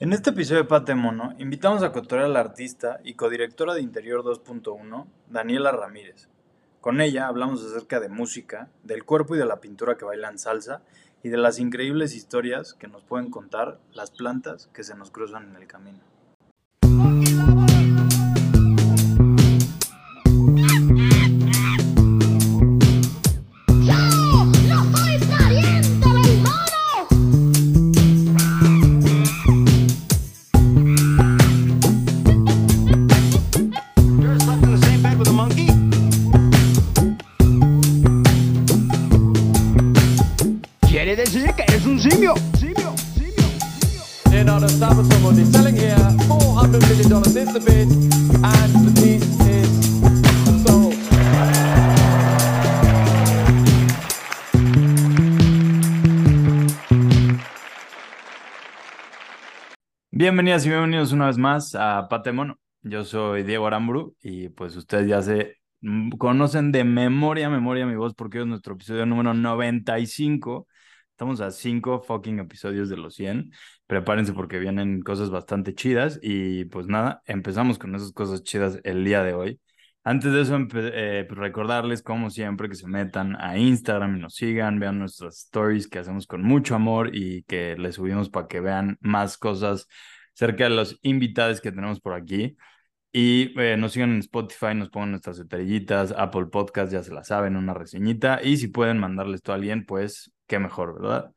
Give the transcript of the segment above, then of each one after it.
En este episodio de Pate Mono, invitamos a cotorrear a la artista y codirectora de Interior 2.1, Daniela Ramírez. Con ella hablamos acerca de música, del cuerpo y de la pintura que bailan salsa y de las increíbles historias que nos pueden contar las plantas que se nos cruzan en el camino. Bienvenidas y bienvenidos una vez más a Pate Mono. Yo soy Diego Aramburu y pues ustedes ya se conocen de memoria, memoria mi voz porque es nuestro episodio número 95. Estamos a 5 fucking episodios de los 100. Prepárense porque vienen cosas bastante chidas y pues nada, empezamos con esas cosas chidas el día de hoy. Antes de eso, eh, pues recordarles como siempre que se metan a Instagram y nos sigan, vean nuestras stories que hacemos con mucho amor y que les subimos para que vean más cosas cerca de los invitados que tenemos por aquí. Y eh, nos sigan en Spotify, nos pongan nuestras estrellitas, Apple Podcast, ya se la saben, una reseñita. Y si pueden mandarles esto a alguien, pues qué mejor, ¿verdad?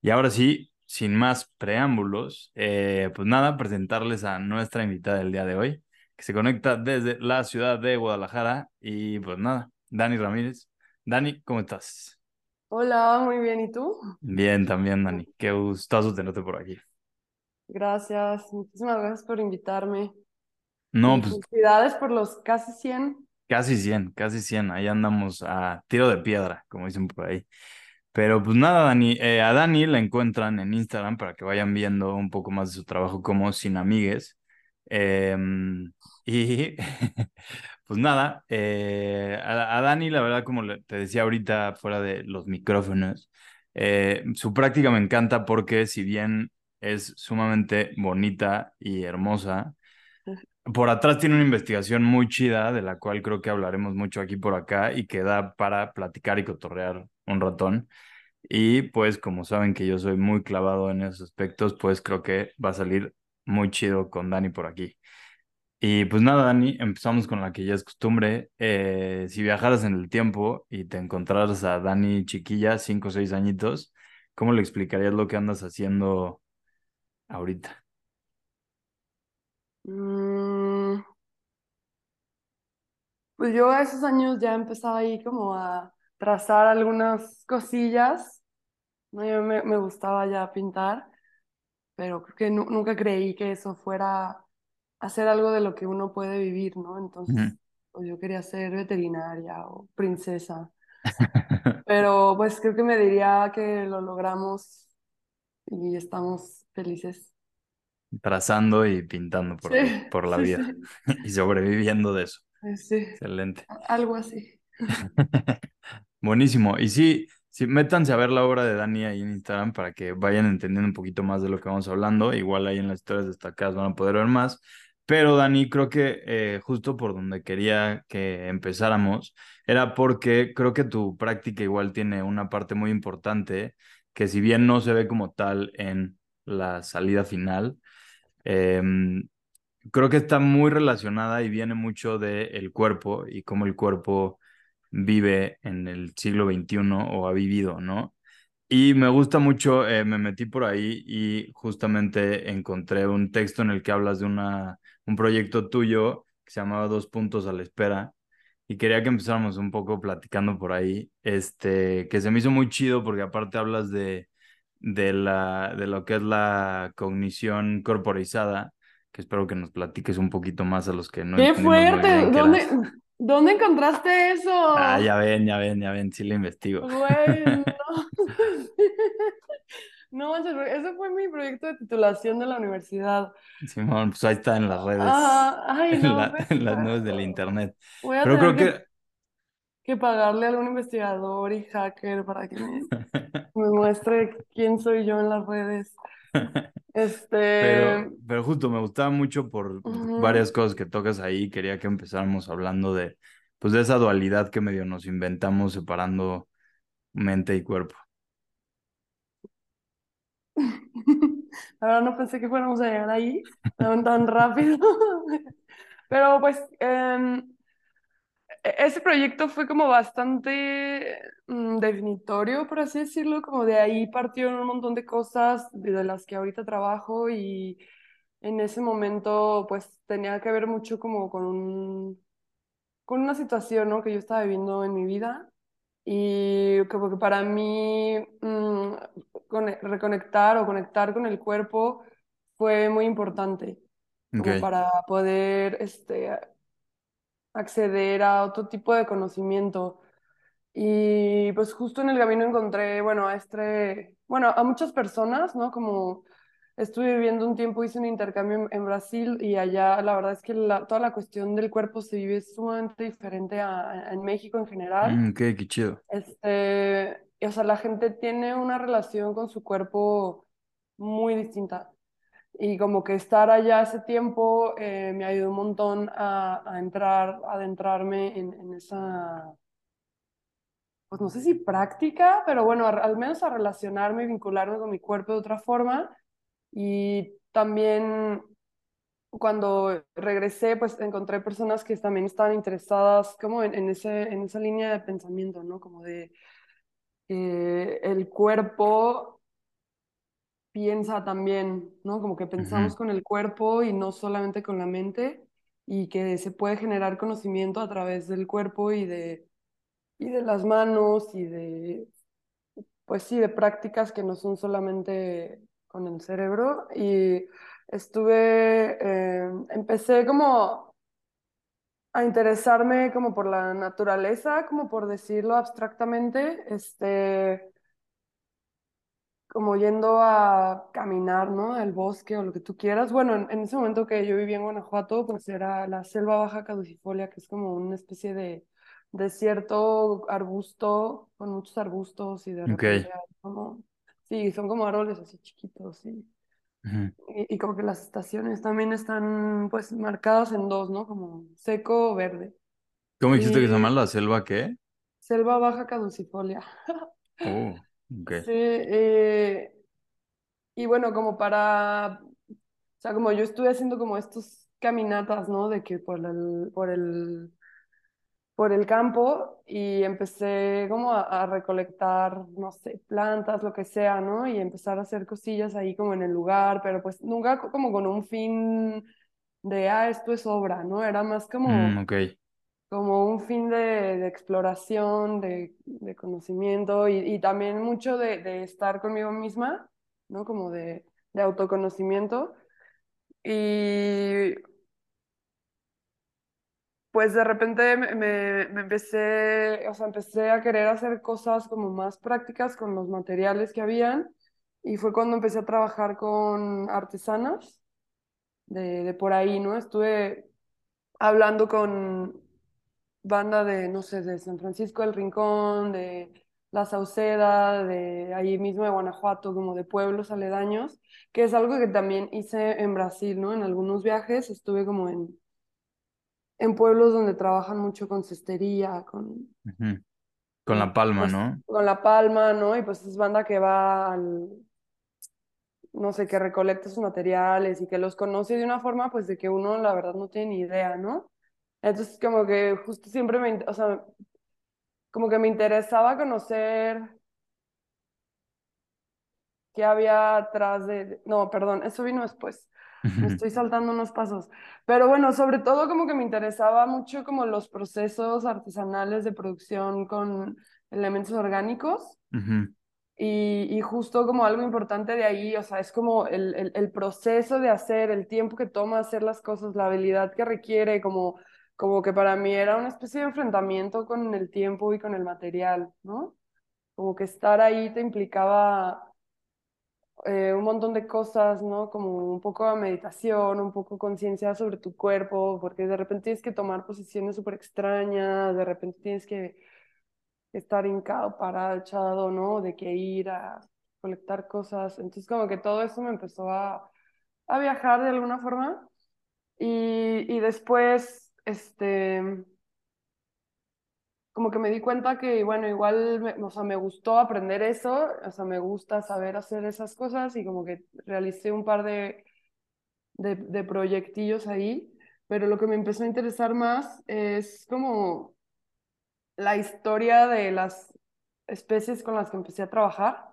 Y ahora sí, sin más preámbulos, eh, pues nada, presentarles a nuestra invitada del día de hoy, que se conecta desde la ciudad de Guadalajara. Y pues nada, Dani Ramírez. Dani, ¿cómo estás? Hola, muy bien. ¿Y tú? Bien, también, Dani. Qué gustazo tenerte por aquí. Gracias. Muchísimas gracias por invitarme. No, Y pues felicidades por los casi 100. Casi 100, casi 100. Ahí andamos a tiro de piedra, como dicen por ahí. Pero pues nada, Dani, eh, a Dani la encuentran en Instagram para que vayan viendo un poco más de su trabajo como Sin Amigues. Em, y pues nada, eh, a, a Dani la verdad, como te decía ahorita fuera de los micrófonos, eh, su práctica me encanta porque si bien es sumamente bonita y hermosa, por atrás tiene una investigación muy chida, de la cual creo que hablaremos mucho aquí por acá y que da para platicar y cotorrear un ratón. Y pues como saben que yo soy muy clavado en esos aspectos, pues creo que va a salir muy chido con Dani por aquí. Y pues nada, Dani, empezamos con la que ya es costumbre. Eh, si viajaras en el tiempo y te encontraras a Dani chiquilla, cinco o seis añitos, ¿cómo le explicarías lo que andas haciendo ahorita? Mm, pues yo a esos años ya empezaba ahí como a trazar algunas cosillas. ¿no? Yo me, me gustaba ya pintar, pero creo que nu- nunca creí que eso fuera hacer algo de lo que uno puede vivir, ¿no? Entonces, pues yo quería ser veterinaria o princesa. Pero pues creo que me diría que lo logramos y estamos felices. trazando y pintando por, Sí, por la sí, vida y sobreviviendo de eso. sí, sí, Excelente. algo así. Buenísimo. Y sí, sí, métanse a ver la obra de Dani ahí en Instagram para que vayan entendiendo un poquito más de lo que vamos hablando. Igual ahí en las historias destacadas van a poder ver más. Pero Dani, creo que eh, justo por donde quería que empezáramos era porque creo que tu práctica igual tiene una parte muy importante que si bien no se ve como tal en la salida final, em, creo que está muy relacionada y viene mucho del cuerpo y cómo el cuerpo vive en el siglo XXI o ha vivido, ¿no? Y me gusta mucho, eh, me metí por ahí y justamente encontré un texto en el que hablas de una, un proyecto tuyo que se llamaba Dos puntos a la espera y quería que empezáramos un poco platicando por ahí, este, que se me hizo muy chido porque aparte hablas de, de, la, de lo que es la cognición corporizada, que espero que nos platiques un poquito más a los que no ¡Qué fuerte! bien qué. ¿Dónde, dónde encontraste eso? Ah, ya ven, ya ven, ya ven, sí lo investigo. Güey, no. Manches, ese fue mi proyecto de titulación de la universidad. Simón, pues ahí está en las redes, Ah, ay, en, la- en las nubes del internet. Voy a Pero creo tener que... pagarle a algún investigador y hacker para que me, me muestre quién soy yo en las redes. Este, Pero, pero justo me gustaba mucho por varias cosas que tocas ahí. Quería que empezáramos hablando de, pues, de esa dualidad que medio nos inventamos separando mente y cuerpo. La verdad no pensé que fuéramos a llegar ahí tan, tan rápido. Pero pues em, e- ese proyecto fue como bastante mm, definitorio, por así decirlo, como de ahí partieron un montón de cosas de, de las que ahorita trabajo y en ese momento pues tenía que ver mucho como con un, con una situación, ¿no? que yo estaba viviendo en mi vida y como que para mí mm, cone- reconectar o conectar con el cuerpo fue muy importante, como para poder este, acceder a otro tipo de conocimiento. Y pues justo en el camino encontré, bueno, a este, bueno, a muchas personas, ¿no? Como estuve viviendo un tiempo, hice un intercambio en, en Brasil y allá la verdad es que la- toda la cuestión del cuerpo se vive sumamente diferente a, a- en México en general. Mm, ok, qué chido. Este, o sea, la gente tiene una relación con su cuerpo muy distinta. Y como que estar allá ese tiempo eh, me ayudó un montón a, a entrar, a adentrarme en, en esa, pues no sé si práctica, pero bueno, al menos a relacionarme y vincularme con mi cuerpo de otra forma. Y también cuando regresé, pues encontré personas que también estaban interesadas como en, en ese, en esa línea de pensamiento, ¿no? Como de eh, el cuerpo piensa también, ¿no? Como que pensamos con el cuerpo y no solamente con la mente, y que se puede generar conocimiento a través del cuerpo y de, y de las manos y de, pues sí, de prácticas que no son solamente con el cerebro. Y estuve, eh, empecé como a interesarme como por la naturaleza, como por decirlo abstractamente, este como yendo a caminar, ¿no? Al bosque o lo que tú quieras. Bueno, en, en ese momento que yo vivía en Guanajuato, pues era la selva baja caducifolia, que es como una especie de desierto arbusto, con muchos arbustos y de repente como, sí, son como árboles así chiquitos, sí. Y, y como que las estaciones también están pues marcadas en dos, ¿no? Como seco o verde. ¿Cómo dijiste que se llama la selva qué? selva baja caducifolia. Oh, ok. Sí, eh, Y bueno, como para, o sea, como yo estuve haciendo como estos caminatas, ¿no? De que por el, por el, por el campo y empecé como a, a recolectar, no sé, plantas, lo que sea, ¿no? Y empezar a hacer cosillas ahí como en el lugar, pero pues nunca co- como con un fin de, ah, esto es obra, ¿no? Era más Mm, como, ok. como un fin de, de exploración, de, de conocimiento y, y también mucho de, de estar conmigo misma, ¿no? Como de, de autoconocimiento. Y pues de repente me, me, empecé, o sea, empecé a querer hacer cosas como más prácticas con los materiales que habían. Y fue cuando empecé a trabajar con artesanas de, de por ahí, ¿no? Estuve hablando con banda de, no sé, de San Francisco del Rincón, de La Sauceda, de ahí mismo de Guanajuato, como de pueblos aledaños, que es algo que también hice en Brasil, ¿no? En algunos viajes estuve como en, en pueblos donde trabajan mucho con cestería, con. Con con, la palma, pues, ¿no? con La Palma, ¿no? Y pues es banda que va al, no sé, que recolecta sus materiales y que los conoce de una forma, pues de que uno la verdad no tiene ni idea, ¿no? Entonces como que justo siempre me, o sea, como que me interesaba conocer qué había atrás de- No, perdón, eso vino después. Me estoy saltando unos pasos. Pero bueno, sobre todo como que me interesaba mucho como los procesos artesanales de producción con elementos orgánicos. ujú, Y, y justo como algo importante de ahí, o sea, es como el, el, el proceso de hacer, el tiempo que toma hacer las cosas, la habilidad que requiere, como, como que para mí era una especie de enfrentamiento con el tiempo y con el material, ¿no? Como que estar ahí te implicaba eh, un montón de cosas, ¿no? Como un poco de meditación, un poco conciencia sobre tu cuerpo, porque de repente tienes que tomar posiciones súper extrañas, de repente tienes que estar hincado, parado, echado, ¿no? De que ir a recolectar cosas. Entonces como que todo eso me empezó a, a viajar de alguna forma. Y, y después, este, como que me di cuenta que, bueno, igual, me, o sea, me gustó aprender eso, o sea, me gusta saber hacer esas cosas y como que realicé un par de, de, de proyectillos ahí, pero lo que me empezó a interesar más es como la historia de las especies con las que empecé a trabajar,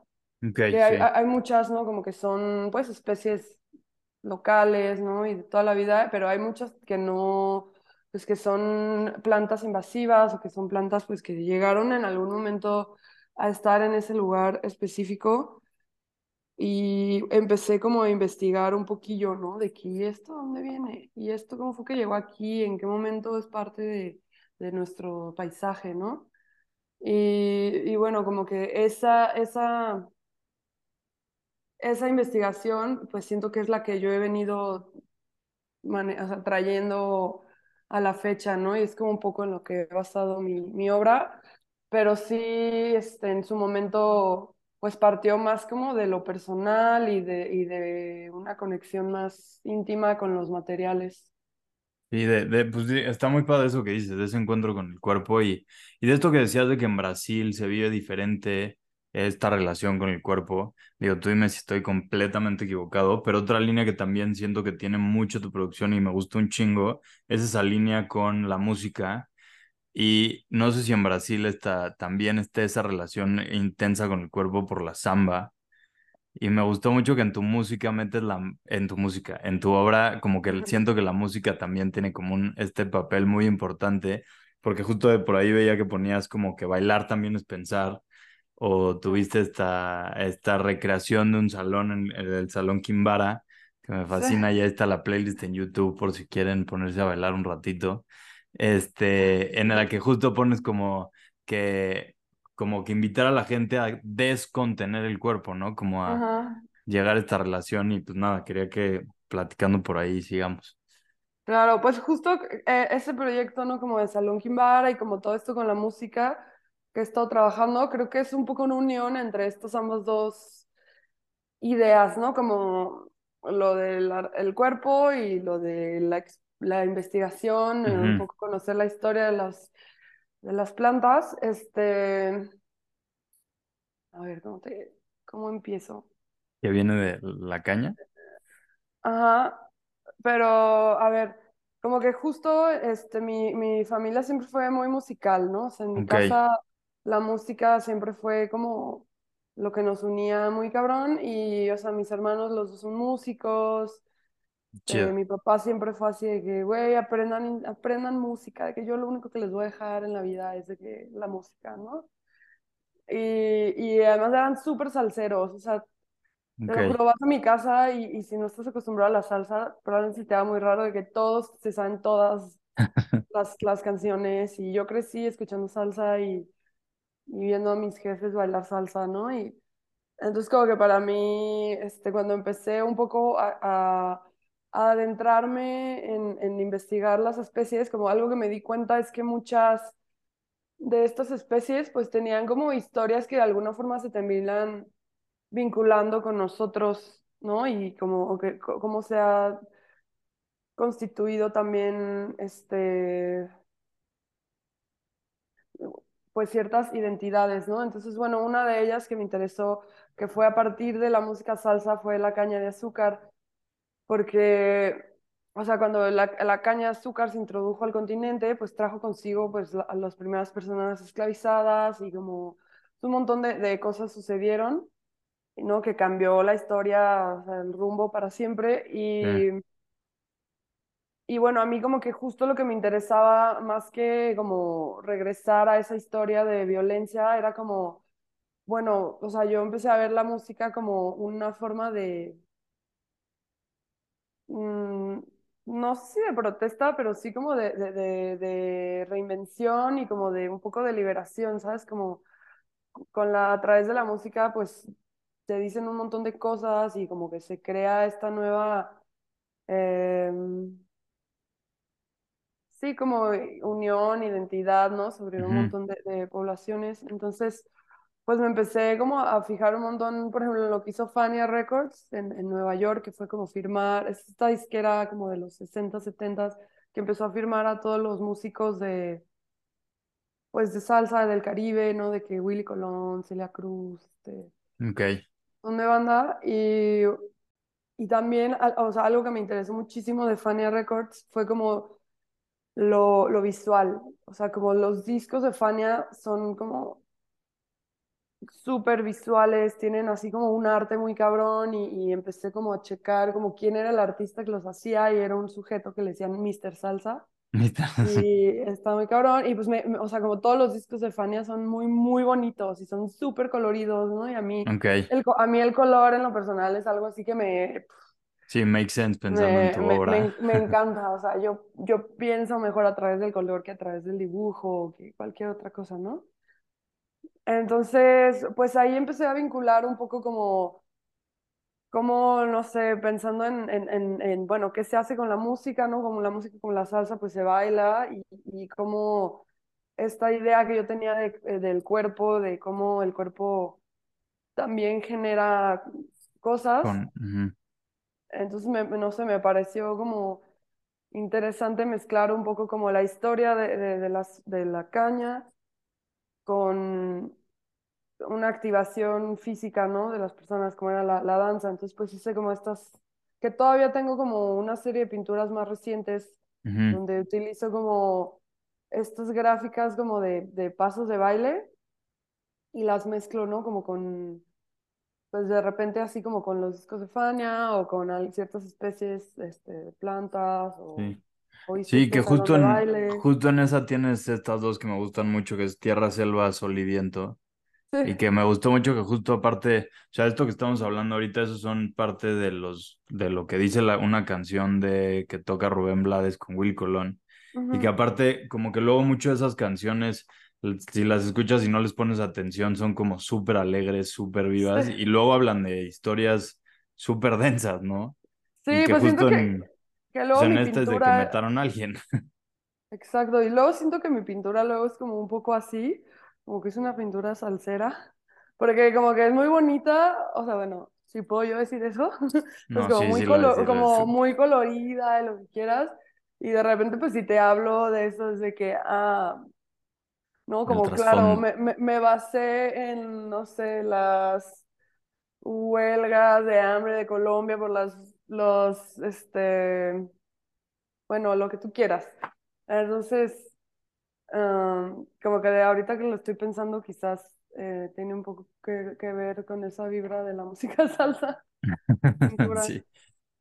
Ok, que sí. hay, hay hay muchas, ¿no? Como que son, pues, especies locales, ¿no? Y de toda la vida, pero hay muchas que no, pues que son plantas invasivas o que son plantas pues que llegaron en algún momento a estar en ese lugar específico y empecé como a investigar un poquillo, ¿no? De que, ¿y esto dónde viene? ¿Y esto cómo fue que llegó aquí? ¿En qué momento es parte de, de nuestro paisaje, ¿no? Y, y bueno, como que esa, esa, esa investigación, pues siento que es la que yo he venido o sea, trayendo a la fecha, ¿no? Y es como un poco en lo que he basado mi, mi obra, pero sí, este, en su momento, pues partió más como de lo personal y de, y de una conexión más íntima con los materiales. Y de, de, pues está muy padre eso que dices, de ese encuentro con el cuerpo y, y de esto que decías de que en Brasil se vive diferente esta relación con el cuerpo. Digo, tú dime si estoy completamente equivocado, pero otra línea que también siento que tiene mucho tu producción y me gusta un chingo es esa línea con la música. Y no sé si en Brasil está, también esté esa relación intensa con el cuerpo por la samba. Y me gustó mucho que en tu música metes la, en tu música, en tu obra, como que siento que la música también tiene como un, este papel muy importante, porque justo de por ahí veía que ponías como que bailar también es pensar, o tuviste esta, esta recreación de un salón, en, en el Salón Kimbara, que me Sí. fascina, ya está la playlist en YouTube por si quieren ponerse a bailar un ratito, este, en la que justo pones como que como que invitar a la gente a descontener el cuerpo, ¿no? Como a Ajá. llegar a esta relación y pues nada, quería que platicando por ahí sigamos. Claro, pues justo eh, ese proyecto, ¿no? Como de Salón Kimbara y como todo esto con la música que he estado trabajando, creo que es un poco una unión entre estos ambos dos ideas, ¿no? Como lo del el cuerpo y lo de la, la investigación, eh, un poco conocer la historia de las, de las plantas. Este, a ver, ¿cómo te, cómo empiezo? Que viene de la caña. Ajá, pero a ver, como que justo este, mi, mi familia siempre fue muy musical, ¿no? O sea, en mi casa la música siempre fue como lo que nos unía muy cabrón y, o sea, mis hermanos los dos son músicos, eh, chido. mi papá siempre fue así de que, güey, aprendan, aprendan música, de que yo lo único que les voy a dejar en la vida es de que la música, ¿no? Y, y además eran súper salseros, o sea, te lo vas a mi casa y, y si no estás acostumbrado a la salsa, probablemente te haga muy raro de que todos se saben todas las, las canciones y yo crecí escuchando salsa y, y viendo a mis jefes bailar salsa, ¿no? Y entonces como que para mí, este, cuando empecé un poco a, a- adentrarme en, en investigar las especies, como algo que me di cuenta es que muchas de estas especies pues tenían como historias que de alguna forma se terminan vinculando con nosotros, ¿no? Y como que, cómo se ha constituido también, este, pues ciertas identidades, ¿no? Entonces, bueno, una de ellas que me interesó, que fue a partir de la música salsa, fue la caña de azúcar, porque, o sea, cuando la, la caña de azúcar se introdujo al continente, pues trajo consigo, pues, la- a las primeras personas esclavizadas y como un montón de, de cosas sucedieron. ¿no? Que cambió la historia, o sea, el rumbo para siempre. Sí. Y, bueno, a mí como que justo lo que me interesaba más que como regresar a esa historia de violencia, era como, bueno, o sea, yo empecé a ver la música como una forma de, mm, no sé si de protesta, pero sí como de, de, de, de reinvención y como de un poco de liberación, ¿sabes? Como con la, a través de la música, pues te dicen un montón de cosas y como que se crea esta nueva, em, sí, como unión, identidad, ¿no? Sobre un montón de, de poblaciones. Entonces, pues me empecé como a fijar un montón, por ejemplo, en lo que hizo Fania Records en, en Nueva York, que fue como firmar, es esta disquera como de los 60, 70, que empezó a firmar a todos los músicos de, pues de salsa del Caribe, ¿no? De que Willy Colón, Celia Cruz, este, Ok. son de banda y, y también, o sea, algo que me interesó muchísimo de Fania Records fue como lo, lo visual, o sea, como los discos de Fania son como súper visuales, tienen así como un arte muy cabrón y, y empecé como a checar como quién era el artista que los hacía y era un sujeto que le decían Mr. Salsa. Y está muy cabrón. Y pues, me, me- o sea, como todos los discos de Fania son muy, muy bonitos y son súper coloridos, ¿no? Y a mí, Ok. el, a mí el color en lo personal es algo así que me, Sí, makes sense pensando en me, tu me, obra. me, me encanta. O sea, yo, yo pienso mejor a través del color que a través del dibujo o que cualquier otra cosa, ¿no? Entonces, pues ahí empecé a vincular un poco como como, no sé, pensando en, en, en, en, bueno, qué se hace con la música, ¿no? Como la música con la salsa, pues se baila y, y cómo esta idea que yo tenía de- eh, del cuerpo, de cómo el cuerpo también genera cosas. Con, ujú. Entonces, me, no sé, me pareció como interesante mezclar un poco como la historia de, de, de las, de la caña con una activación física, ¿no? De las personas, como era la, la danza. Entonces, pues hice como estas, que todavía tengo como una serie de pinturas más recientes, donde utilizo como estas gráficas como de, de pasos de baile y las mezclo, ¿no? Como con, pues de repente así como con los discos de Fania o con ciertas especies este, de plantas o, Sí. Sí, que justo en, justo en esa tienes estas dos que me gustan mucho, que es Tierra, Selva, Sol y Viento. Y que me gustó mucho que justo aparte, o sea, esto que estamos hablando ahorita, esos son parte de los, de lo que dice la, una canción de que toca Rubén Blades con Will Colón. Y que aparte, como que luego muchas de esas canciones, si las escuchas y no les pones atención, son como súper alegres, súper vivas, Sí. y luego hablan de historias súper densas, ¿no? Y Sí, que pues siento justo que, en, que pues luego en mi este es de que pintura, mataron a alguien. Exacto, y luego siento que mi pintura luego es como un poco así, como que es una pintura salsera, porque como que es muy bonita, o sea, bueno, si puedo yo decir eso, pues No, como sí, muy sí lo colo- como muy colorida, y lo que quieras, y de repente pues si te hablo de eso es de que, ah, no, como claro, me, me, me basé en, no sé, las huelgas de hambre de Colombia por las, los, este, bueno, lo que tú quieras. Entonces... Um, como que ahorita que lo estoy pensando, quizás eh, tiene un poco que, que ver con esa vibra de la música salsa. Sí.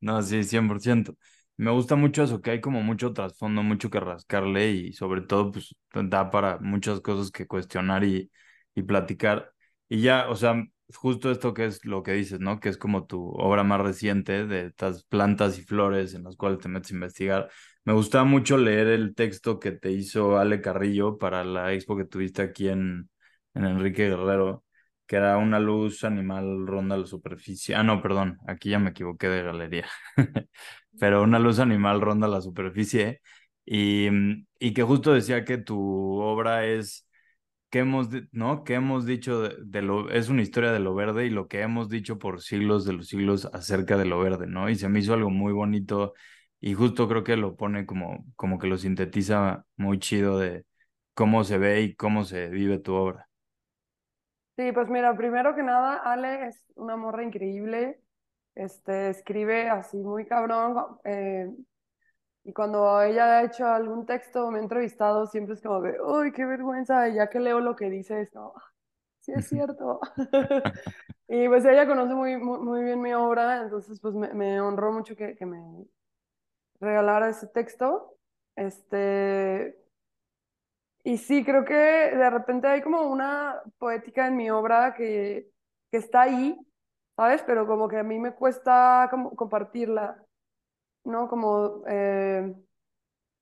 No, sí, 100%. Me gusta mucho eso, que hay como mucho trasfondo, mucho que rascarle y sobre todo, pues, da para muchas cosas que cuestionar y, y platicar. Y ya, o sea, justo esto que es lo que dices, ¿no? Que es como tu obra más reciente de estas plantas y flores en las cuales te metes a investigar. Me gustaba mucho leer el texto que te hizo Ale Carrillo para la expo que tuviste aquí en, en Enrique Guerrero que era una luz animal ronda la superficie. Ah, no, perdón, aquí ya me equivoqué de galería. Pero una luz animal ronda la superficie y, y que justo decía que tu obra es que hemos, ¿no? Que hemos dicho de, de lo, es una historia de lo verde y lo que hemos dicho por siglos de los siglos acerca de lo verde, ¿no? Y se me hizo algo muy bonito y justo creo que lo pone como, como que lo sintetiza muy chido de cómo se ve y cómo se vive tu obra. Sí, pues mira, primero que nada, Ale es una morra increíble. Este, escribe así muy cabrón. eh, y cuando ella ha hecho algún texto o me ha entrevistado, siempre es como de, uy, qué vergüenza. Y ya que leo lo que dice, es como, "Ah, sí es cierto. Y pues ella conoce muy, muy, muy bien mi obra, entonces pues me, me honró mucho que, que me regalara ese texto. Este, y sí, creo que de repente hay como una poética en mi obra que, que está ahí, ¿sabes? Pero como que a mí me cuesta como compartirla, ¿no? Como, eh,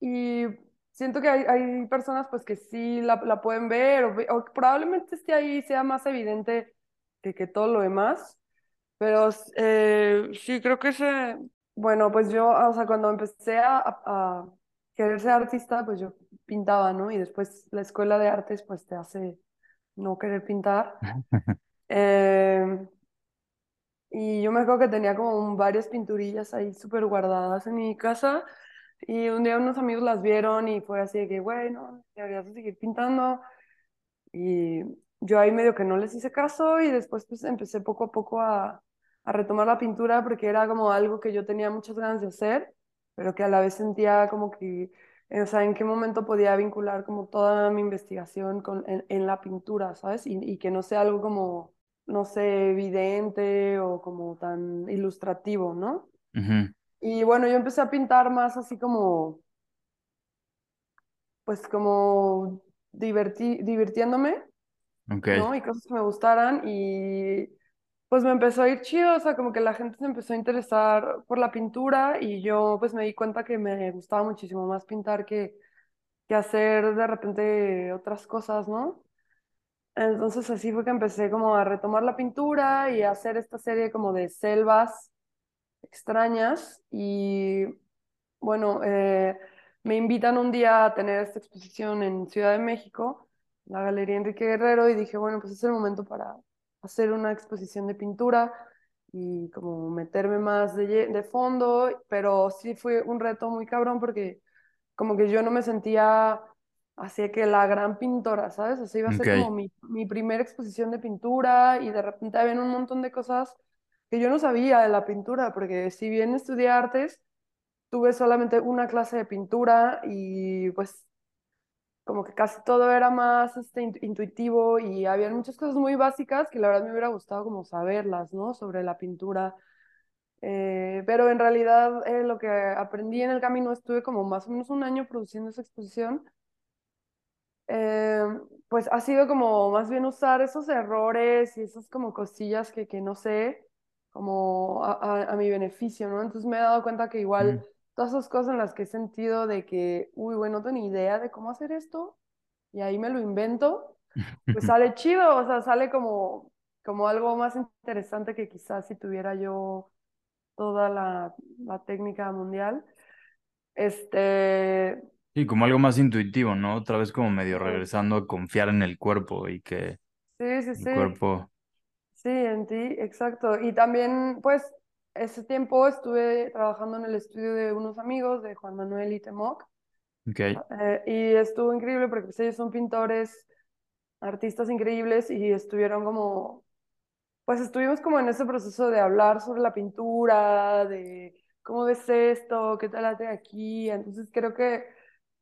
y siento que hay, hay personas pues que sí la, la pueden ver o, o probablemente esté ahí, sea más evidente que, que todo lo demás. Pero eh, sí, creo que ese, bueno, pues yo, o sea, cuando empecé a, a- a querer ser artista, pues yo pintaba, ¿no? Y después la escuela de artes, pues te hace no querer pintar. Eh, y yo me acuerdo que tenía como un- varias pinturillas ahí súper guardadas en mi casa. Y un día unos amigos las vieron y fue así de que, bueno, deberías de seguir pintando. Y yo ahí medio que no les hice caso y después pues empecé poco a poco a, a retomar la pintura porque era como algo que yo tenía muchas ganas de hacer, pero que a la vez sentía como que, eh, o sea, en qué momento podía vincular como toda mi investigación con, en, en la pintura, ¿sabes? Y, y que no sea algo como, no sé, evidente o como tan ilustrativo, ¿no? Y bueno, yo empecé a pintar más así como, pues como diverti- divirtiéndome. ¿no? Y cosas que me gustaran y pues me empezó a ir chido, o sea, como que la gente se empezó a interesar por la pintura y yo pues me di cuenta que me gustaba muchísimo más pintar que, que hacer de repente otras cosas, ¿no? Entonces así fue que empecé como a retomar la pintura y a hacer esta serie como de selvas extrañas. Y bueno, eh, me invitan un día a tener esta exposición en Ciudad de México, la Galería Enrique Guerrero, y dije, bueno, pues es el momento para hacer una exposición de pintura y como meterme más de, de fondo, pero sí fue un reto muy cabrón porque como que yo no me sentía así que la gran pintora, ¿sabes? Sea, iba a ser como mi, mi primera exposición de pintura y de repente había un montón de cosas que yo no sabía de la pintura, porque si bien estudié artes, tuve solamente una clase de pintura y pues como que casi todo era más este, intu- intuitivo y había muchas cosas muy básicas que la verdad me hubiera gustado como saberlas, ¿no? Sobre la pintura. Eh, pero en realidad eh, lo que aprendí en el camino estuve como más o menos un año produciendo esa exposición eh, pues ha sido como más bien usar esos errores y esas como cosillas que, que no sé, como a, a- a mi beneficio, ¿no? Entonces me he dado cuenta que igual Mm. todas esas cosas en las que he sentido de que, uy, bueno, no tengo ni idea de cómo hacer esto y ahí me lo invento, pues sale chido, o sea, sale como, como algo más interesante que quizás si tuviera yo toda la, la técnica mundial. Este, Sí, como algo más intuitivo, ¿no? Otra vez como medio regresando a confiar en el cuerpo y que sí, sí, el sí. cuerpo... Sí, en ti, exacto. Y también, pues, ese tiempo estuve trabajando en el estudio de unos amigos, de Juan Manuel y Temoc, Ok. eh, y estuvo increíble porque pues, ellos son pintores, artistas increíbles, y estuvieron como, pues estuvimos como en ese proceso de hablar sobre la pintura, de cómo ves esto, qué tal hace aquí. Entonces creo que,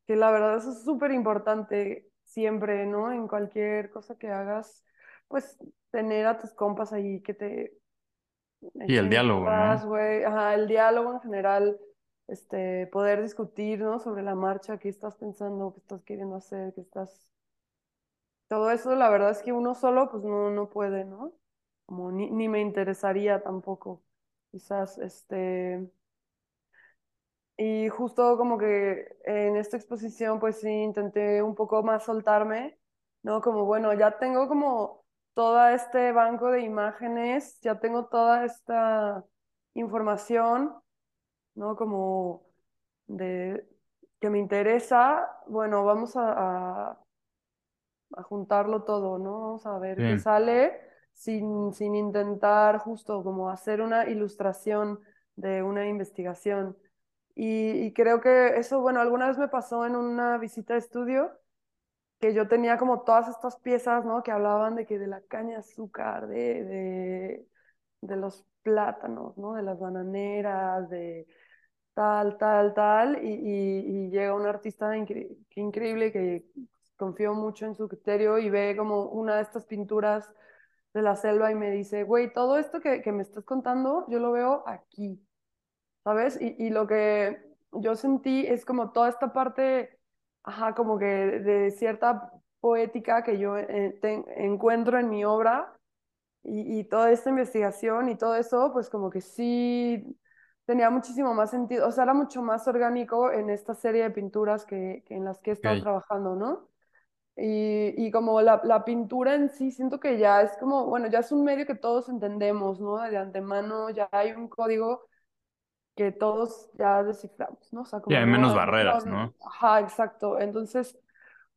que la verdad eso es súper importante siempre, ¿no? En cualquier cosa que hagas, pues tener a tus compas ahí que te Y el diálogo, ¿no? ajá, el diálogo en general, este, poder discutir, ¿no? Sobre la marcha, qué estás pensando, qué estás queriendo hacer, qué estás... Todo eso, la verdad es que uno solo, pues no, no puede, ¿no? Como ni, ni me interesaría tampoco, quizás, este... Y justo como que en esta exposición, pues sí, intenté un poco más soltarme, ¿no? Como, bueno, ya tengo como todo este banco de imágenes, ya tengo toda esta información, ¿no? Como de que me interesa, bueno, vamos a, a- a juntarlo todo, ¿no? Vamos a ver qué sale sin, sin intentar justo como hacer una ilustración de una investigación. Y, creo que eso, bueno, alguna vez me pasó en una visita de estudio que yo tenía como todas estas piezas, ¿no? Que hablaban de que de la caña de azúcar, de, de, de los plátanos, ¿no? De las bananeras, de tal, tal, tal, y, y- llega un artista increíble que confío mucho en su criterio y ve como una de estas pinturas de la selva y me dice, güey, todo esto que, que me estás contando, yo lo veo aquí, ¿sabes? Y, y lo que yo sentí es como toda esta parte, ajá, como que de cierta poética que yo eh, te- encuentro en mi obra y, y toda esta investigación y todo eso, pues como que sí tenía muchísimo más sentido, o sea, era mucho más orgánico en esta serie de pinturas que, que en las que he estado Ok. trabajando, ¿no? Y, y como la, la pintura en sí, siento que ya es como, bueno, ya es un medio que todos entendemos, ¿no? De antemano ya hay un código que todos ya desciframos, ¿no? O sea, como hay no, menos no, barreras, no, ¿no? ajá, exacto. Entonces,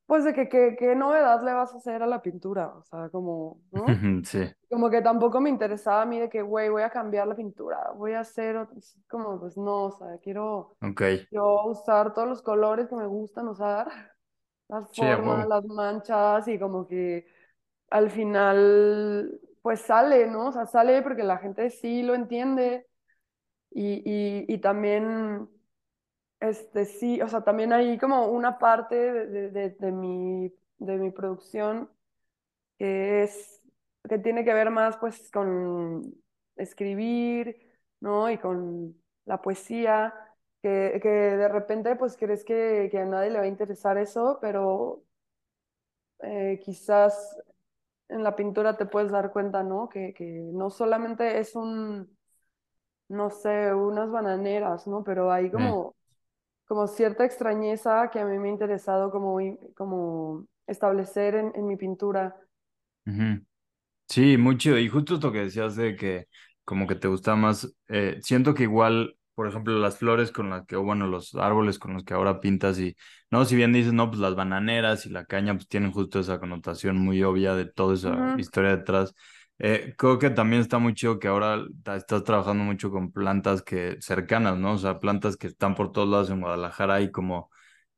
pues de que, que, qué novedad le vas a hacer a la pintura, o sea, como, ¿no? Sí, Como que tampoco me interesaba a mí de que, güey, voy a cambiar la pintura, voy a hacer, otro- como, pues no, o sea, quiero ok. yo usar todos los colores que me gustan usar, las Sí, formas, las manchas y como que al final, pues sale, ¿no? O sea, sale porque la gente sí lo entiende y, y, y también, este, sí, o sea, también hay como una parte de, de, de, mi, de mi producción que es, que tiene que ver más pues con escribir, ¿no? Y con la poesía, que, que de repente pues crees que, que a nadie le va a interesar eso, pero eh, quizás en la pintura te puedes dar cuenta, ¿no? Que, que no solamente es un, no sé, unas bananeras, ¿no? Pero hay Sí. como, como cierta extrañeza que a mí me ha interesado como, como establecer en, en mi pintura. Sí, muy chido. Y justo esto que decías de que como que te gusta más, eh, siento que igual, por ejemplo, las flores con las que, o bueno, los árboles con los que ahora pintas y, no, si bien dices, no, pues las bananeras y la caña, pues tienen justo esa connotación muy obvia de toda esa historia detrás. Eh, creo que también está muy chido que ahora estás trabajando mucho con plantas que cercanas, ¿no? O sea, plantas que están por todos lados en Guadalajara y como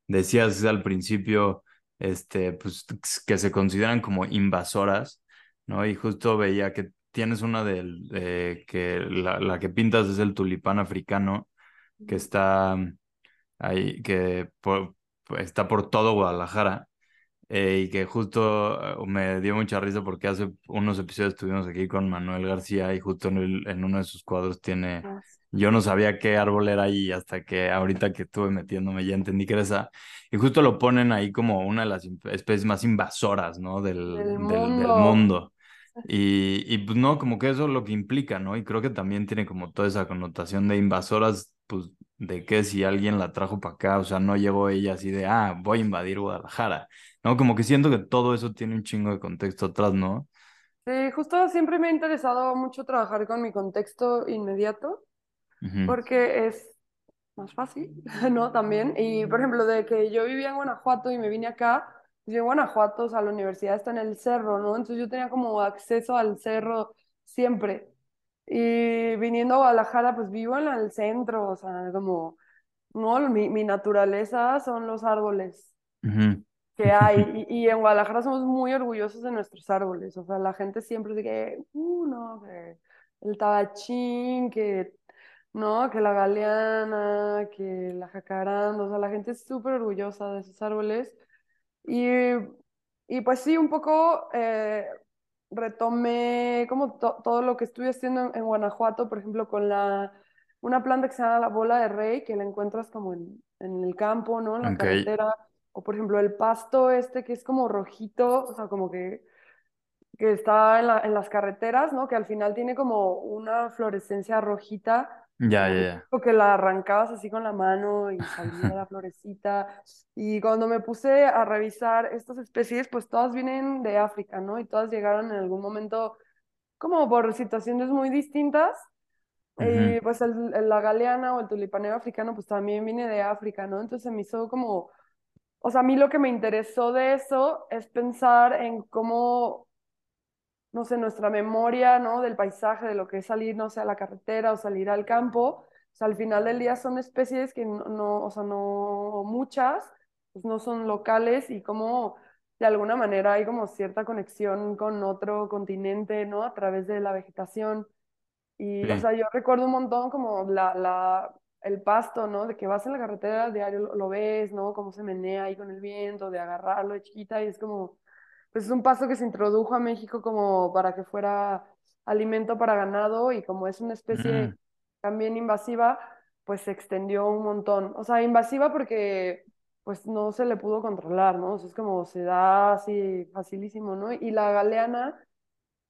decías al principio, este, pues que se consideran como invasoras, ¿no? Y justo veía que tienes una del, de que la, la que pintas es el tulipán africano, que está ahí, que por- está por todo Guadalajara. Eh, y que justo eh, me dio mucha risa porque hace unos episodios estuvimos aquí con Manuel García y justo en, el- en uno de sus cuadros tiene, Ah, yo no sabía qué árbol era ahí hasta que ahorita que estuve metiéndome ya entendí que era esa. Y justo lo ponen ahí como una de las especies más invasoras, ¿no? Del, Del del, del mundo. mundo. Y, y pues no, como que eso es lo que implica, ¿no? Y creo que también tiene como toda esa connotación de invasoras, pues de que si alguien la trajo para acá, o sea, no llegó ella así de, ah, voy a invadir Guadalajara, ¿no? Como que siento que todo eso tiene un chingo de contexto atrás, ¿no? Sí, justo siempre me ha interesado mucho trabajar con mi contexto inmediato porque es más fácil, ¿no? También. Y por ejemplo, de que yo vivía en Guanajuato y me vine acá, pues yo en Guanajuato, o sea, la universidad está en el cerro, ¿no? Entonces yo tenía como acceso al cerro siempre. Y viniendo a Guadalajara, pues vivo en el centro, o sea, como, no, mi, mi naturaleza son los árboles. Ujú. Que hay. Y, y en Guadalajara somos muy orgullosos de nuestros árboles. O sea, la gente siempre dice que, uh, no, que el tabachín, que, no, que la galeana, que la jacaranda. O sea, la gente es súper orgullosa de esos árboles. Y, y pues sí, un poco eh, retomé como to- todo lo que estuve haciendo en, en Guanajuato, por ejemplo, con la, una planta que se llama la bola de rey, que la encuentras como en, en el campo, ¿no? En la carretera. O por ejemplo, el pasto este que es como rojito, o sea, como que, que está en la- en las carreteras, ¿no? Que al final tiene como una fluorescencia rojita ya, ya, ya. tipo que la arrancabas así con la mano y salía la florecita. Y cuando me puse a revisar estas especies, pues todas vienen de África, ¿no? Y todas llegaron en algún momento como por situaciones muy distintas. Ujú. Y pues el, el- la galeana o el tulipanero africano pues también viene de África, ¿no? Entonces se me hizo como, o sea, a mí lo que me interesó de eso es pensar en cómo no sé, nuestra memoria, ¿no? Del paisaje, de lo que es salir, no sé, a la carretera o salir al campo. O sea, al final del día son especies que no, no, o sea, no muchas, pues no son locales y como de alguna manera hay como cierta conexión con otro continente, ¿no? A través de la vegetación. Y, o Sí, sea, yo recuerdo un montón como la, la, el pasto, ¿no? De que vas en la carretera diario, lo, lo ves, ¿no? Cómo se menea ahí con el viento, de agarrarlo de chiquita y es como pues es un pasto que se introdujo a México como para que fuera alimento para ganado y como es una Mm, especie también invasiva, pues se extendió un montón. O sea, invasiva porque pues no se le pudo controlar, ¿no? O sea, es como se da así facilísimo, ¿no? Y la galeana,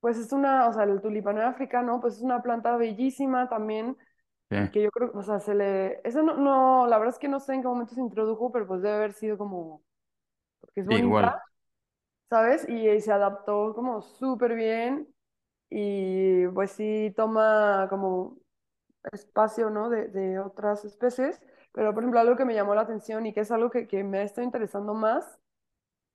pues es una, o sea, el tulipanero africano, pues es una planta bellísima también sí, y que yo creo, o sea, se le, eso no, no, la verdad es que no sé en qué momento se introdujo, pero pues debe haber sido como, porque es bonita igual, ¿sabes? Y, eh, se adaptó como súper bien y pues sí toma como espacio, ¿no? De, de otras especies. Pero, por ejemplo, algo que me llamó la atención y que es algo que, que me está interesando más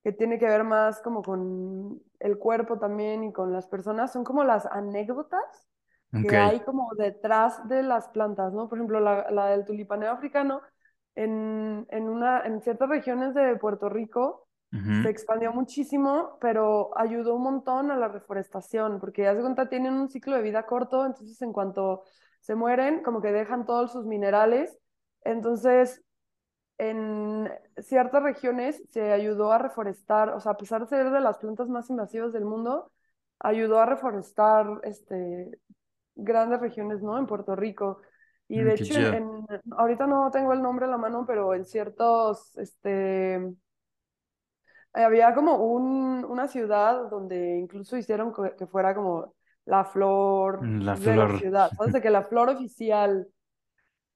que tiene que ver más como con el cuerpo también y con las personas, son como las anécdotas Que hay como detrás de las plantas, ¿no? Por ejemplo, la, la del tulipaneo africano, en, en, una, en ciertas regiones de Puerto Rico se expandió muchísimo, pero ayudó un montón a la reforestación, porque ya se cuenta, tienen un ciclo de vida corto, entonces en cuanto se mueren, como que dejan todos sus minerales, entonces en ciertas regiones se ayudó a reforestar, o sea, a pesar de ser de las plantas más invasivas del mundo, ayudó a reforestar este, grandes regiones, ¿no? En Puerto Rico. Y Mm, de qué hecho, en, ahorita no tengo el nombre a la mano, pero en ciertos, este, había como un, una ciudad donde incluso hicieron que, fuera como la flor La de la ciudad, ¿sabes? De que la flor oficial.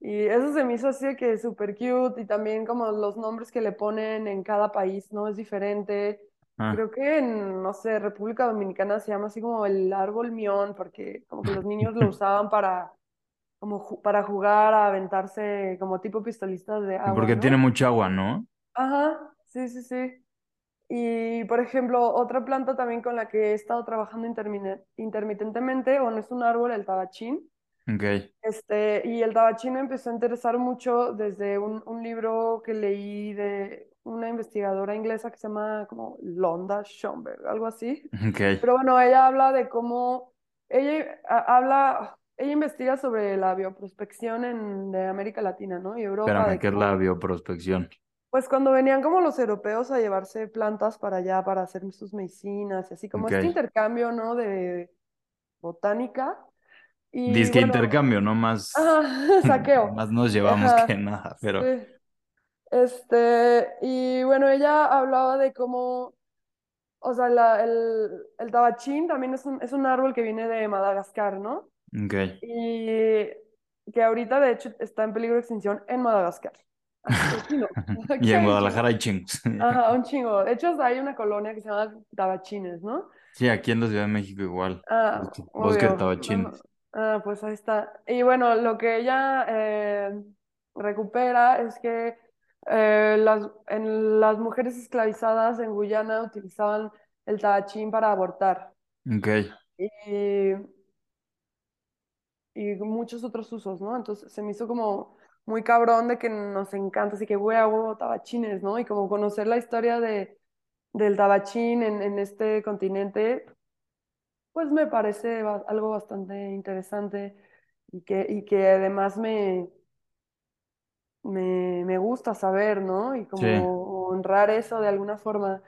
Y eso se me hizo así de que súper cute y también como los nombres que le ponen en cada país, ¿no? Es diferente. Ah. Creo que en, no sé, República Dominicana se llama así como el árbol mión, porque como que los niños lo usaban para, como ju- para jugar, a aventarse como tipo pistolistas de agua, porque tiene ¿no? mucha agua, ¿no? Ajá, sí, sí, sí. Y, por ejemplo, otra planta también con la que he estado trabajando intermitentemente, o no es un árbol, el tabachín. Ok. Este, y el tabachín me empezó a interesar mucho desde un, un libro que leí de una investigadora inglesa que se llama como Londa Schomberg, algo así. Ok. Pero bueno, ella habla de cómo, ella a- habla, ella investiga sobre la bioprospección en, de América Latina, ¿no? Y Europa, Espérame, ¿qué es la bioprospección? pues cuando venían como los europeos a llevarse plantas para allá para hacer sus medicinas y así como Ok. este intercambio, ¿no? De botánica. Y Disque bueno, intercambio, no más, ajá, saqueo. más nos llevamos Ajá, que nada, pero sí. Este, y bueno, ella hablaba de cómo, o sea, la- el, el tabachín también es un, es un árbol que viene de Madagascar, ¿no? ok. Y que ahorita de hecho está en peligro de extinción en Madagascar. Y en Guadalajara hay chingos. Ajá, un chingo. De hecho, hay una colonia que se llama Tabachines, ¿no? Sí, aquí en la Ciudad de México igual. Ah, Bosque, de tabachines. Ah, pues ahí está. Y bueno, lo que ella eh, recupera es que eh, las, en las mujeres esclavizadas en Guyana utilizaban el tabachín para abortar Ok. y, y muchos otros usos, ¿no? Entonces se me hizo como muy cabrón de que nos encanta, así que huevo, tabachines, ¿no? Y como conocer la historia de, del tabachín en, en este continente pues me parece algo bastante interesante y que, y que además me, me, me gusta saber, ¿no? Y Sí. como honrar eso de alguna forma.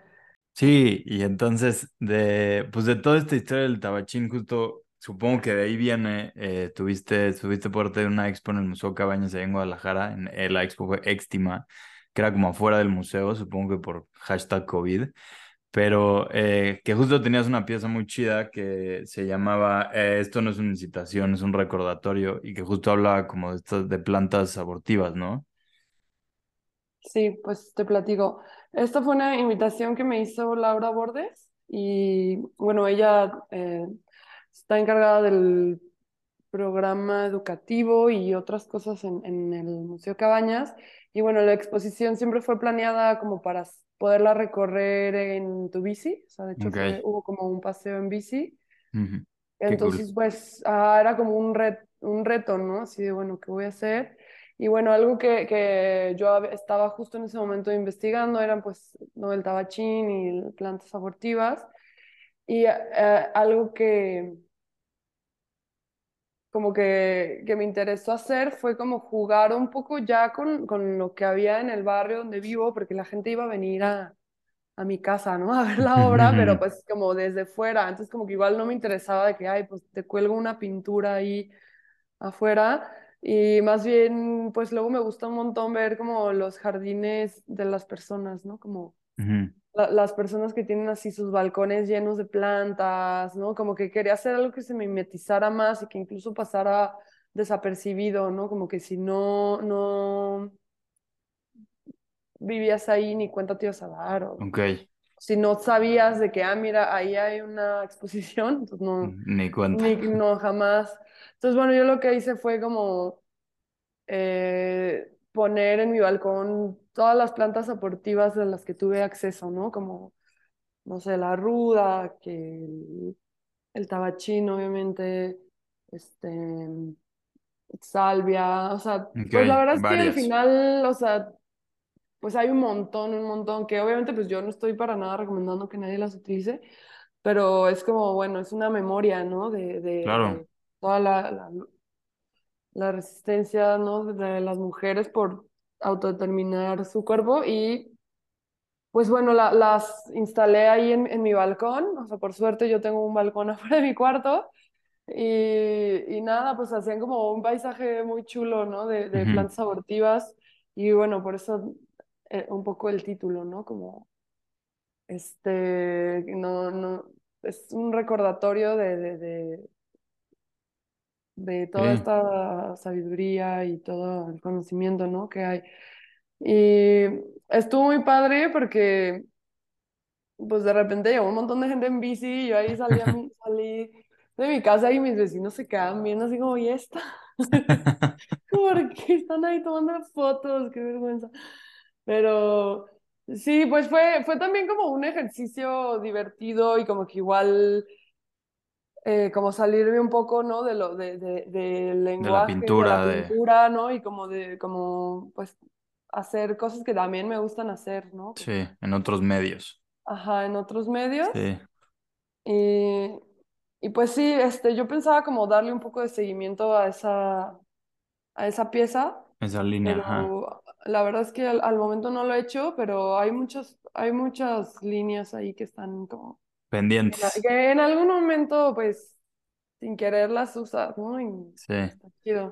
Sí, y entonces de, pues de toda esta historia del tabachín, justo supongo que de ahí viene, eh, tuviste, tuviste parte de una expo en el Museo Cabañas ahí en Guadalajara, en, eh, la expo fue Extima, que era como afuera del museo, supongo que por hashtag COVID, pero eh, que justo tenías una pieza muy chida que se llamaba eh, Esto no es una incitación, es un recordatorio, y que justo hablaba como de estas, de plantas abortivas, ¿no? Sí, pues te platico. Esta fue una invitación que me hizo Laura Bordes y bueno, ella eh, está encargada del programa educativo y otras cosas en, el Museo Cabañas. Y bueno, la exposición siempre fue planeada como para poderla recorrer en tu bici. O sea, de hecho Ok, fue, hubo como un paseo en bici. Qué cool. Entonces, pues ah, era como un ret- un reto, ¿no? Así de, bueno, ¿qué voy a hacer? Y bueno, algo que, que yo estaba justo en ese momento investigando eran pues, ¿no? El tabachín y plantas abortivas. Y eh, algo que como que, que me interesó hacer fue como jugar un poco ya con, con lo que había en el barrio donde vivo, porque la gente iba a venir a, a mi casa, ¿no? A ver la obra, pero pues como desde fuera. Entonces como que igual no me interesaba de que, ay, pues te cuelgo una pintura ahí afuera. Y más bien, pues luego me gusta un montón ver como los jardines de las personas, ¿no? Como Ujú, la- las personas que tienen así sus balcones llenos de plantas, ¿no? Como que quería hacer algo que se mimetizara más y que incluso pasara desapercibido, ¿no? Como que si no, no vivías ahí ni cuenta te ibas a dar, o Ok, si no sabías de que, ah, mira, ahí hay una exposición, pues no, ni cuenta. ni, no, jamás. Entonces, bueno, yo lo que hice fue como eh, poner en mi balcón todas las plantas abortivas de las que tuve acceso, ¿no? Como, no sé, la ruda, que el, el tabachín, obviamente, este, salvia, o sea, pues la verdad es que al final, o sea, pues hay un montón, un montón, que obviamente pues yo no estoy para nada recomendando que nadie las utilice, pero es como, bueno, es una memoria, ¿no? De, de, Claro. de toda la, la, la resistencia, ¿no? De las mujeres por autodeterminar su cuerpo y pues bueno, la- las instalé ahí en, en mi balcón, o sea, por suerte yo tengo un balcón afuera de mi cuarto y, y nada, pues hacían como un paisaje muy chulo, ¿no? De, de Ujú. plantas abortivas y bueno, por eso eh, un poco el título, ¿no? Como este, no, no, es un recordatorio de, de, de, de toda esta sabiduría y todo el conocimiento, ¿no? que hay. Y estuvo muy padre porque, pues de repente llegó un montón de gente en bici y yo ahí salí, a mi- salí de mi casa y mis vecinos se quedaban viendo así como, ¿y esta? ¿Por qué están ahí tomando fotos? Qué vergüenza. Pero sí, pues fue, fue también como un ejercicio divertido y como que igual eh, como salirme un poco, ¿no? De lo, de, de, del de la lenguaje, de la pintura, de... pintura, ¿no? Y como de, como, pues, hacer cosas que también me gustan hacer, ¿no? Sí, en otros medios. ajá, en otros medios. Sí, Y, y pues sí, este, yo pensaba como darle un poco de seguimiento a esa, a esa pieza, esa línea, ajá. pero la verdad es que al, al momento no lo he hecho, pero hay muchas, hay muchas líneas ahí que están como, Pendientes. que en algún momento, pues, sin querer las usas, ¿no? Y Sí,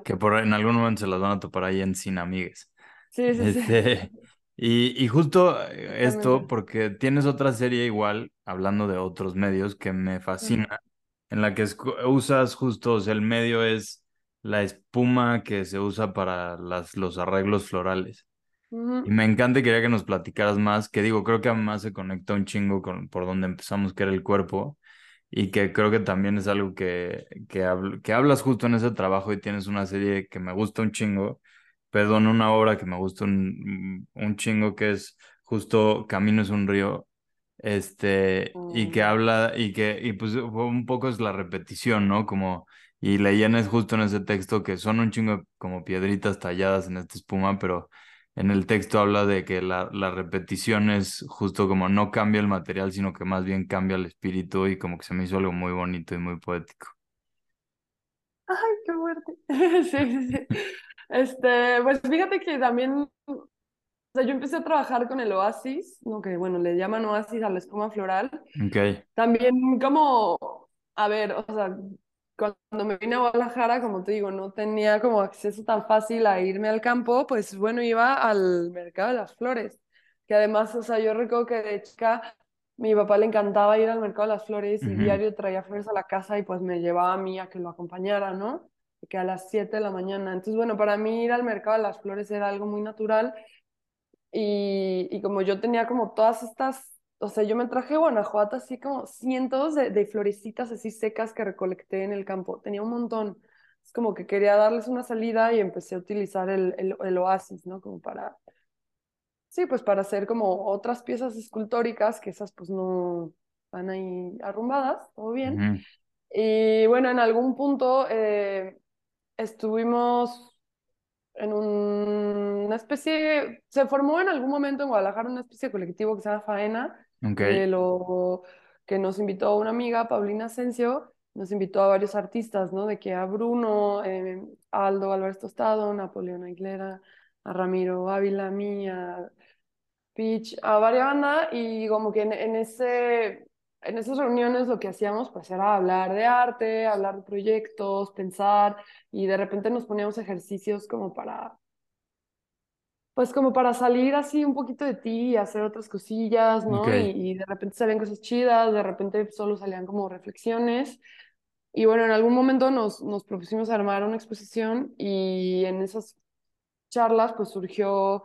que por en algún momento se las van a topar ahí en Sin Amigues. Sí, sí, sí, Este, y, y justo eh, esto, porque tienes otra serie igual, hablando de otros medios, que me fascina, en la que usas justo, o sea, el medio es la espuma que se usa para las, los arreglos florales. Y me encanta y quería que nos platicaras más, que digo, creo que además se conecta un chingo con por donde empezamos, que era el cuerpo, y que creo que también es algo que, que, habl- que hablas justo en ese trabajo y tienes una serie que me gusta un chingo, perdón, una obra que me gusta un, un chingo, que es justo Camino es un río, este, y que Mm, habla, y que, y pues un poco es la repetición, ¿no? Como, y leían es justo en ese texto que son un chingo como piedritas talladas en esta espuma, pero en el texto habla de que la, la repetición es justo como no cambia el material, sino que más bien cambia el espíritu y como que se me hizo algo muy bonito y muy poético. Ay, qué fuerte. Sí, sí, sí. Este, pues fíjate que también, o sea, yo empecé a trabajar con el Oasis, ¿no? Que bueno, le llaman Oasis a la espuma floral. Ok, También como, a ver, o sea, cuando me vine a Guadalajara, como te digo, no tenía como acceso tan fácil a irme al campo, pues bueno, iba al mercado de las flores, que además, o sea, yo recuerdo que de chica mi papá le encantaba ir al mercado de las flores y ujú, diario traía flores a la casa y pues me llevaba a mí a que lo acompañara, ¿no? Que a las 7 de la mañana. Entonces, bueno, para mí ir al mercado de las flores era algo muy natural y, y como yo tenía como todas estas, o sea, yo me traje a Guanajuato así como cientos de, de florecitas así secas que recolecté en el campo. Tenía un montón. Es como que quería darles una salida y empecé a utilizar el, el, el oasis, ¿no? Como para, sí, pues para hacer como otras piezas escultóricas, que esas pues no van ahí arrumbadas, todo bien. Y bueno, en algún punto eh, estuvimos en un- una especie, se formó en algún momento en Guadalajara una especie de colectivo que se llama Faena, que, lo, que nos invitó una amiga, Paulina Asensio, nos invitó a varios artistas, ¿no? De que a Bruno, eh, Aldo Álvarez Tostado, Napoleón Aguilera, a Ramiro Ávila, a mí, a Peach, a varias bandas, y como que en, en ese... En esas reuniones lo que hacíamos pues era hablar de arte, hablar de proyectos, pensar y de repente nos poníamos ejercicios como para, pues como para salir así un poquito de ti y hacer otras cosillas, ¿no? Y, y de repente salían cosas chidas, de repente solo salían como reflexiones. Y bueno, en algún momento nos, nos propusimos armar una exposición y en esas charlas pues surgió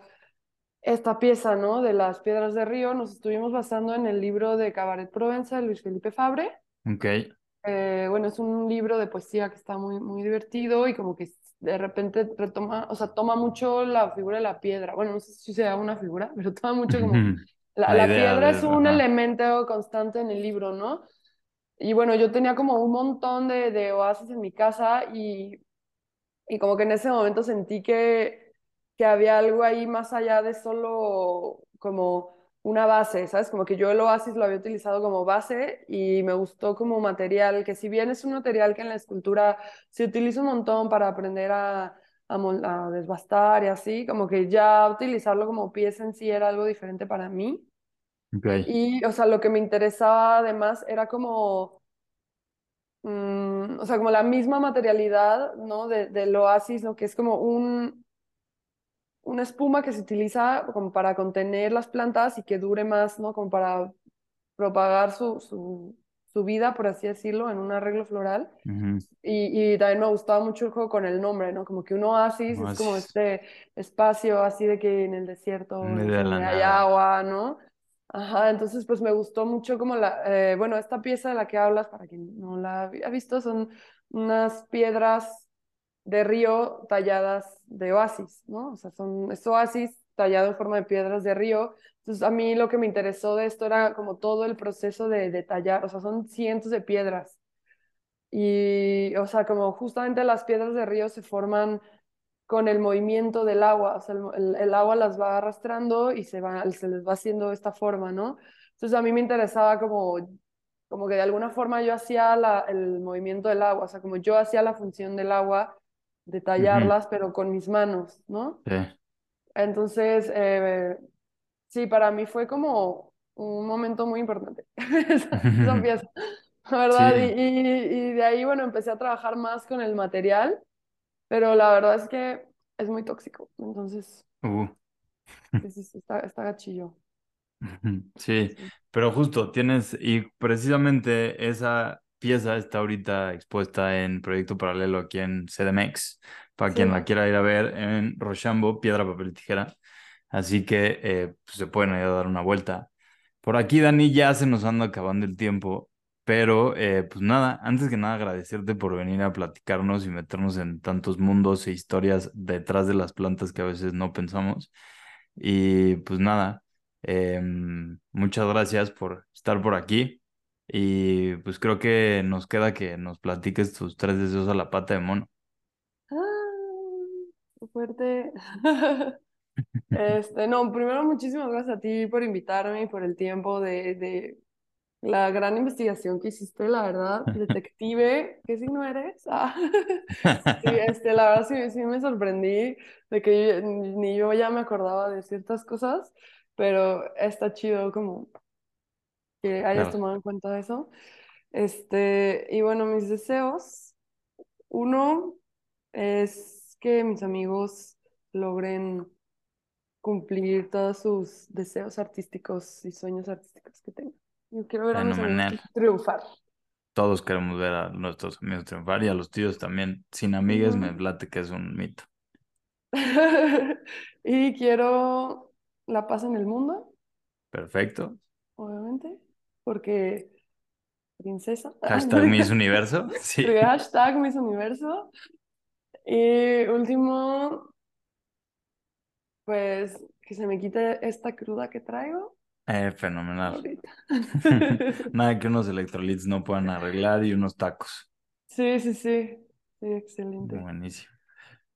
esta pieza, ¿no? De las piedras de río. Nos estuvimos basando en el libro de Cabaret Provenza de Luis Felipe Fabre. ok, Eh, bueno, es un libro de poesía que está muy, muy divertido y como que de repente retoma, o sea, toma mucho la figura de la piedra. Bueno, no sé si sea una figura, pero toma mucho como... La, La la idea piedra de- es un ajá. elemento constante en el libro, ¿no? Y bueno, yo tenía como un montón de, de oasis en mi casa y, y como que en ese momento sentí que, que había algo ahí más allá de solo como una base, ¿sabes? Como que yo el oasis lo había utilizado como base y me gustó como material, que si bien es un material que en la escultura se utiliza un montón para aprender a, a, a desbastar y así, como que ya utilizarlo como pieza en sí era algo diferente para mí. Ok. Y, o sea, lo que me interesaba además era como, mm, o sea, como la misma materialidad, ¿no? De, del oasis, ¿no? Que es como un, una espuma que se utiliza como para contener las plantas y que dure más, ¿no? Como para propagar su, su, su vida, por así decirlo, en un arreglo floral. Y, y también me gustaba mucho el juego con el nombre, ¿no? Como que un oasis es como este espacio así de que en el desierto En es medio de la hay nada. agua, ¿no? Ajá, entonces pues me gustó mucho como la, eh, bueno, esta pieza de la que hablas, para quien no la había visto, son unas piedras de río talladas de oasis, ¿no? O sea, son, es oasis tallado en forma de piedras de río. Entonces a mí lo que me interesó de esto era como todo el proceso de, de tallar, o sea, son cientos de piedras. Y, o sea, como justamente las piedras de río se forman con el movimiento del agua, o sea, el, el- agua las va arrastrando y se va, se les va haciendo esta forma, ¿no? Entonces a mí me interesaba como, como que de alguna forma yo hacía la, el movimiento del agua, o sea, como yo hacía la función del agua, de tallarlas, pero con mis manos, ¿no? Sí. Entonces, eh, sí, para mí fue como un momento muy importante, esa, esa pieza, la ¿verdad? Y, Sí. y, y de ahí, bueno, empecé a trabajar más con el material, pero la verdad es que es muy tóxico, entonces, Uh. sí, está, está gachillo. Sí, Sí. pero justo tienes, y precisamente esa pieza está ahorita expuesta en Proyecto Paralelo aquí en CDMX, para quien la quiera ir a ver en Rochambeau, Piedra, Papel y Tijera. Así que eh, pues, se pueden ir a dar una vuelta. Por aquí, Dani, ya se nos anda acabando el tiempo, pero eh, pues nada, antes que nada agradecerte por venir a platicarnos y meternos en tantos mundos e historias detrás de las plantas que a veces no pensamos. Y pues nada, em, muchas gracias por estar por aquí. Y pues creo que nos queda que nos platiques tus tres deseos a la pata de mono. Ah, fuerte. Este, no, primero muchísimas gracias a ti por invitarme y por el tiempo de, de la gran investigación que hiciste, la verdad. Detective, ¿qué signo eres? Ah, sí, este, la verdad sí, sí me sorprendí de que yo- ni yo ya me acordaba de ciertas cosas, pero está chido como que hayas tomado en cuenta eso. Este, y bueno, mis deseos. Uno es que mis amigos logren cumplir todos sus deseos artísticos y sueños artísticos que tengan. Yo quiero ver a mis amigos triunfar. Todos queremos ver a nuestros amigos triunfar y a los tíos también. Sin amigues me Ujú. late que es un mito. Y quiero la paz en el mundo, Perfecto. obviamente, porque princesa. Hashtag Miss Universo. Sí. Hashtag Miss Universo. Y último, pues que se me quite esta cruda que traigo Eh, fenomenal. Nada que unos electrolitos no puedan arreglar y unos tacos. Sí, sí, sí. Sí, excelente. Buenísimo.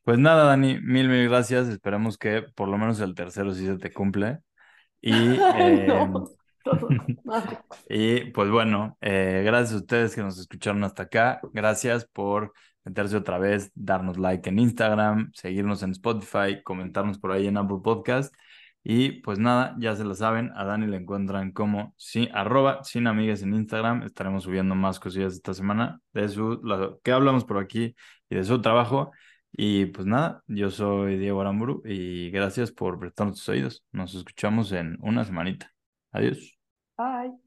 Pues nada, Dani, mil, mil gracias. Esperemos que por lo menos el tercero sí se te cumple. Y, Ay, eh, no, mal. y pues bueno, eh, gracias a ustedes que nos escucharon hasta acá. Gracias por meterse otra vez, darnos like en Instagram, seguirnos en Spotify, comentarnos por ahí en Apple Podcast. Y pues nada, ya se lo saben, a Dani le encuentran como sí, arroba sin amigas en Instagram. Estaremos subiendo más cosillas esta semana de su, lo que hablamos por aquí y de su trabajo. Y pues nada, yo soy Diego Aramburu y gracias por prestarnos tus oídos. Nos escuchamos en una semanita. É Adeus. Bye.